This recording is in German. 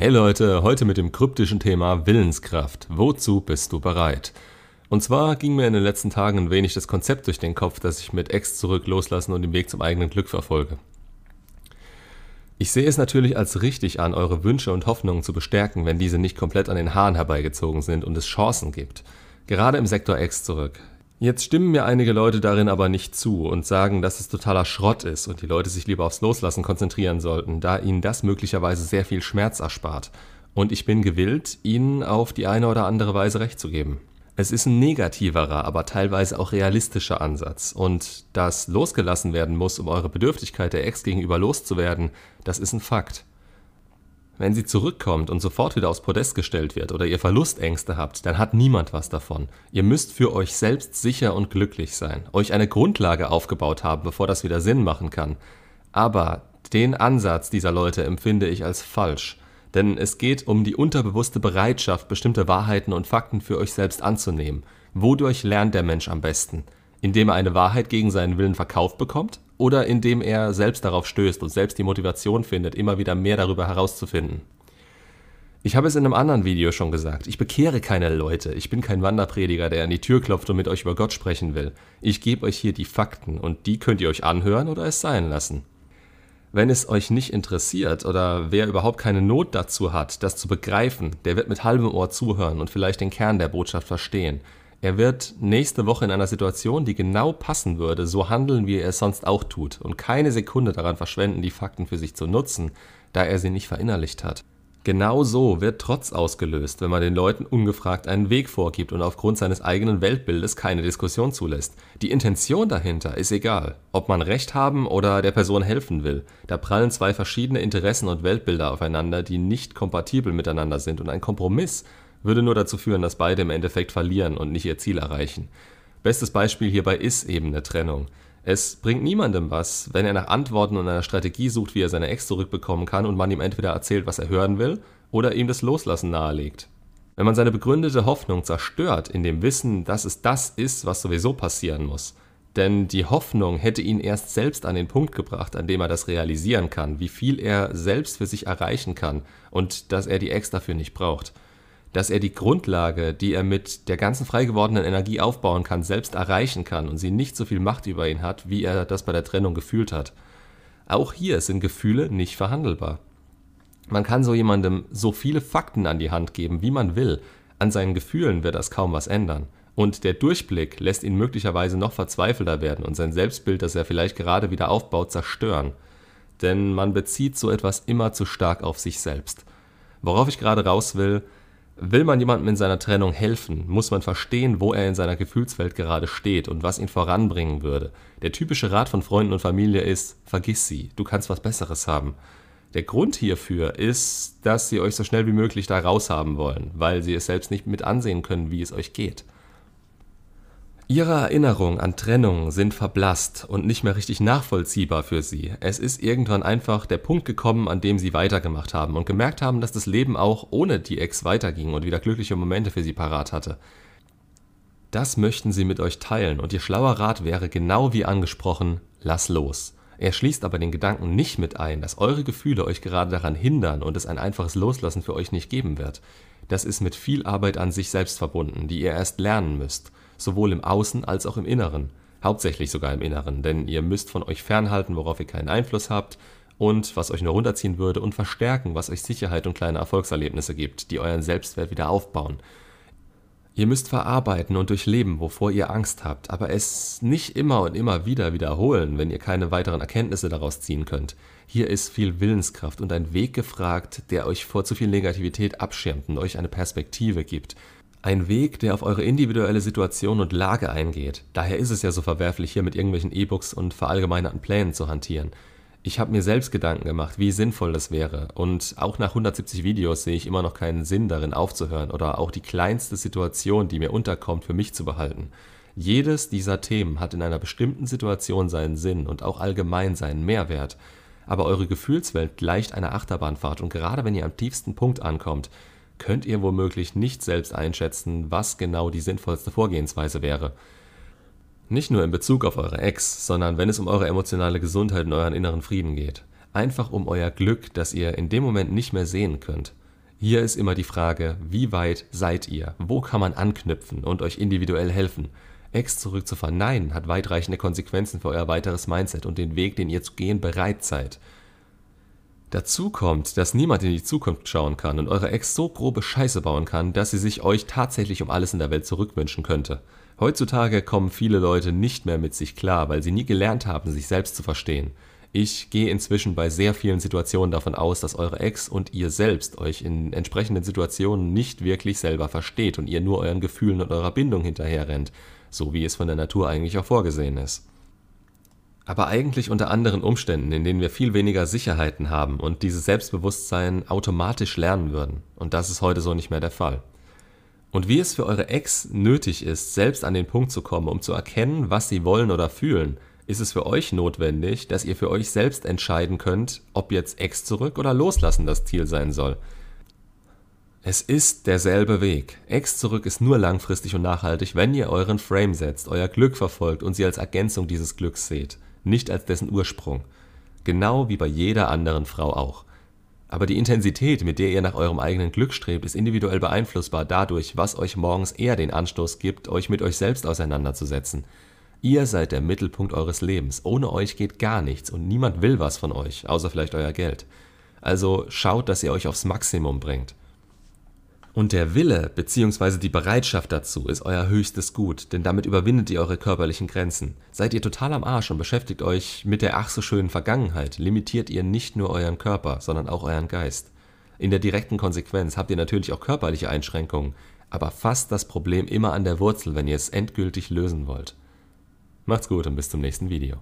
Hey Leute, heute mit dem kryptischen Thema Willenskraft. Wozu bist du bereit? Und zwar ging mir in den letzten Tagen ein wenig das Konzept durch den Kopf, dass ich mit Ex zurück loslassen und den Weg zum eigenen Glück verfolge. Ich sehe es natürlich als richtig an, eure Wünsche und Hoffnungen zu bestärken, wenn diese nicht komplett an den Haaren herbeigezogen sind und es Chancen gibt. Gerade im Sektor X zurück. Jetzt stimmen mir einige Leute darin aber nicht zu und sagen, dass es totaler Schrott ist und die Leute sich lieber aufs Loslassen konzentrieren sollten, da ihnen das möglicherweise sehr viel Schmerz erspart. Und ich bin gewillt, ihnen auf die eine oder andere Weise recht zu geben. Es ist ein negativerer, aber teilweise auch realistischer Ansatz. Und dass losgelassen werden muss, um eure Bedürftigkeit der Ex gegenüber loszuwerden, das ist ein Fakt. Wenn sie zurückkommt und sofort wieder aufs Podest gestellt wird oder ihr Verlustängste habt, dann hat niemand was davon. Ihr müsst für euch selbst sicher und glücklich sein, euch eine Grundlage aufgebaut haben, bevor das wieder Sinn machen kann. Aber den Ansatz dieser Leute empfinde ich als falsch. Denn es geht um die unterbewusste Bereitschaft, bestimmte Wahrheiten und Fakten für euch selbst anzunehmen. Wodurch lernt der Mensch am besten? Indem er eine Wahrheit gegen seinen Willen verkauft bekommt? oder indem er selbst darauf stößt und selbst die Motivation findet, immer wieder mehr darüber herauszufinden. Ich habe es in einem anderen Video schon gesagt, ich bekehre keine Leute, ich bin kein Wanderprediger, der an die Tür klopft und mit euch über Gott sprechen will. Ich gebe euch hier die Fakten und die könnt ihr euch anhören oder es sein lassen. Wenn es euch nicht interessiert oder wer überhaupt keine Not dazu hat, das zu begreifen, der wird mit halbem Ohr zuhören und vielleicht den Kern der Botschaft verstehen. Er wird nächste Woche in einer Situation, die genau passen würde, so handeln, wie er es sonst auch tut und keine Sekunde daran verschwenden, die Fakten für sich zu nutzen, da er sie nicht verinnerlicht hat. Genau so wird Trotz ausgelöst, wenn man den Leuten ungefragt einen Weg vorgibt und aufgrund seines eigenen Weltbildes keine Diskussion zulässt. Die Intention dahinter ist egal, ob man Recht haben oder der Person helfen will. Da prallen zwei verschiedene Interessen und Weltbilder aufeinander, die nicht kompatibel miteinander sind und ein Kompromiss würde nur dazu führen, dass beide im Endeffekt verlieren und nicht ihr Ziel erreichen. Bestes Beispiel hierbei ist eben eine Trennung. Es bringt niemandem was, wenn er nach Antworten und einer Strategie sucht, wie er seine Ex zurückbekommen kann und man ihm entweder erzählt, was er hören will, oder ihm das Loslassen nahelegt. Wenn man seine begründete Hoffnung zerstört, in dem Wissen, dass es das ist, was sowieso passieren muss, denn die Hoffnung hätte ihn erst selbst an den Punkt gebracht, an dem er das realisieren kann, wie viel er selbst für sich erreichen kann und dass er die Ex dafür nicht braucht dass er die Grundlage, die er mit der ganzen frei gewordenen Energie aufbauen kann, selbst erreichen kann und sie nicht so viel Macht über ihn hat, wie er das bei der Trennung gefühlt hat. Auch hier sind Gefühle nicht verhandelbar. Man kann so jemandem so viele Fakten an die Hand geben, wie man will, an seinen Gefühlen wird das kaum was ändern. Und der Durchblick lässt ihn möglicherweise noch verzweifelter werden und sein Selbstbild, das er vielleicht gerade wieder aufbaut, zerstören. Denn man bezieht so etwas immer zu stark auf sich selbst. Worauf ich gerade raus will, Will man jemandem in seiner Trennung helfen, muss man verstehen, wo er in seiner Gefühlswelt gerade steht und was ihn voranbringen würde. Der typische Rat von Freunden und Familie ist, vergiss sie, du kannst was Besseres haben. Der Grund hierfür ist, dass sie euch so schnell wie möglich da raushaben wollen, weil sie es selbst nicht mit ansehen können, wie es euch geht. Ihre Erinnerungen an Trennung sind verblasst und nicht mehr richtig nachvollziehbar für sie. Es ist irgendwann einfach der Punkt gekommen, an dem sie weitergemacht haben und gemerkt haben, dass das Leben auch ohne die Ex weiterging und wieder glückliche Momente für sie parat hatte. Das möchten sie mit euch teilen und ihr schlauer Rat wäre genau wie angesprochen, lass los. Er schließt aber den Gedanken nicht mit ein, dass eure Gefühle euch gerade daran hindern und es ein einfaches Loslassen für euch nicht geben wird. Das ist mit viel Arbeit an sich selbst verbunden, die ihr erst lernen müsst sowohl im Außen als auch im Inneren. Hauptsächlich sogar im Inneren, denn ihr müsst von euch fernhalten, worauf ihr keinen Einfluss habt und was euch nur runterziehen würde und verstärken, was euch Sicherheit und kleine Erfolgserlebnisse gibt, die euren Selbstwert wieder aufbauen. Ihr müsst verarbeiten und durchleben, wovor ihr Angst habt, aber es nicht immer und immer wieder wiederholen, wenn ihr keine weiteren Erkenntnisse daraus ziehen könnt. Hier ist viel Willenskraft und ein Weg gefragt, der euch vor zu viel Negativität abschirmt und euch eine Perspektive gibt, ein Weg, der auf eure individuelle Situation und Lage eingeht. Daher ist es ja so verwerflich, hier mit irgendwelchen E-Books und verallgemeinerten Plänen zu hantieren. Ich habe mir selbst Gedanken gemacht, wie sinnvoll das wäre. Und auch nach 170 Videos sehe ich immer noch keinen Sinn darin aufzuhören oder auch die kleinste Situation, die mir unterkommt, für mich zu behalten. Jedes dieser Themen hat in einer bestimmten Situation seinen Sinn und auch allgemein seinen Mehrwert. Aber eure Gefühlswelt gleicht einer Achterbahnfahrt und gerade wenn ihr am tiefsten Punkt ankommt, könnt ihr womöglich nicht selbst einschätzen, was genau die sinnvollste Vorgehensweise wäre. Nicht nur in Bezug auf eure Ex, sondern wenn es um eure emotionale Gesundheit und euren inneren Frieden geht. Einfach um euer Glück, das ihr in dem Moment nicht mehr sehen könnt. Hier ist immer die Frage, wie weit seid ihr? Wo kann man anknüpfen und euch individuell helfen? Ex zurück zu verneinen hat weitreichende Konsequenzen für euer weiteres Mindset und den Weg, den ihr zu gehen bereit seid. Dazu kommt, dass niemand in die Zukunft schauen kann und eure Ex so grobe Scheiße bauen kann, dass sie sich euch tatsächlich um alles in der Welt zurückwünschen könnte. Heutzutage kommen viele Leute nicht mehr mit sich klar, weil sie nie gelernt haben, sich selbst zu verstehen. Ich gehe inzwischen bei sehr vielen Situationen davon aus, dass eure Ex und ihr selbst euch in entsprechenden Situationen nicht wirklich selber versteht und ihr nur euren Gefühlen und eurer Bindung hinterherrennt, so wie es von der Natur eigentlich auch vorgesehen ist aber eigentlich unter anderen Umständen, in denen wir viel weniger Sicherheiten haben und dieses Selbstbewusstsein automatisch lernen würden. Und das ist heute so nicht mehr der Fall. Und wie es für eure Ex nötig ist, selbst an den Punkt zu kommen, um zu erkennen, was sie wollen oder fühlen, ist es für euch notwendig, dass ihr für euch selbst entscheiden könnt, ob jetzt Ex zurück oder loslassen das Ziel sein soll. Es ist derselbe Weg. Ex zurück ist nur langfristig und nachhaltig, wenn ihr euren Frame setzt, euer Glück verfolgt und sie als Ergänzung dieses Glücks seht nicht als dessen Ursprung. Genau wie bei jeder anderen Frau auch. Aber die Intensität, mit der ihr nach eurem eigenen Glück strebt, ist individuell beeinflussbar dadurch, was euch morgens eher den Anstoß gibt, euch mit euch selbst auseinanderzusetzen. Ihr seid der Mittelpunkt eures Lebens. Ohne euch geht gar nichts und niemand will was von euch, außer vielleicht euer Geld. Also schaut, dass ihr euch aufs Maximum bringt. Und der Wille bzw. die Bereitschaft dazu ist euer höchstes Gut, denn damit überwindet ihr eure körperlichen Grenzen. Seid ihr total am Arsch und beschäftigt euch mit der ach so schönen Vergangenheit, limitiert ihr nicht nur euren Körper, sondern auch euren Geist. In der direkten Konsequenz habt ihr natürlich auch körperliche Einschränkungen, aber fasst das Problem immer an der Wurzel, wenn ihr es endgültig lösen wollt. Macht's gut und bis zum nächsten Video.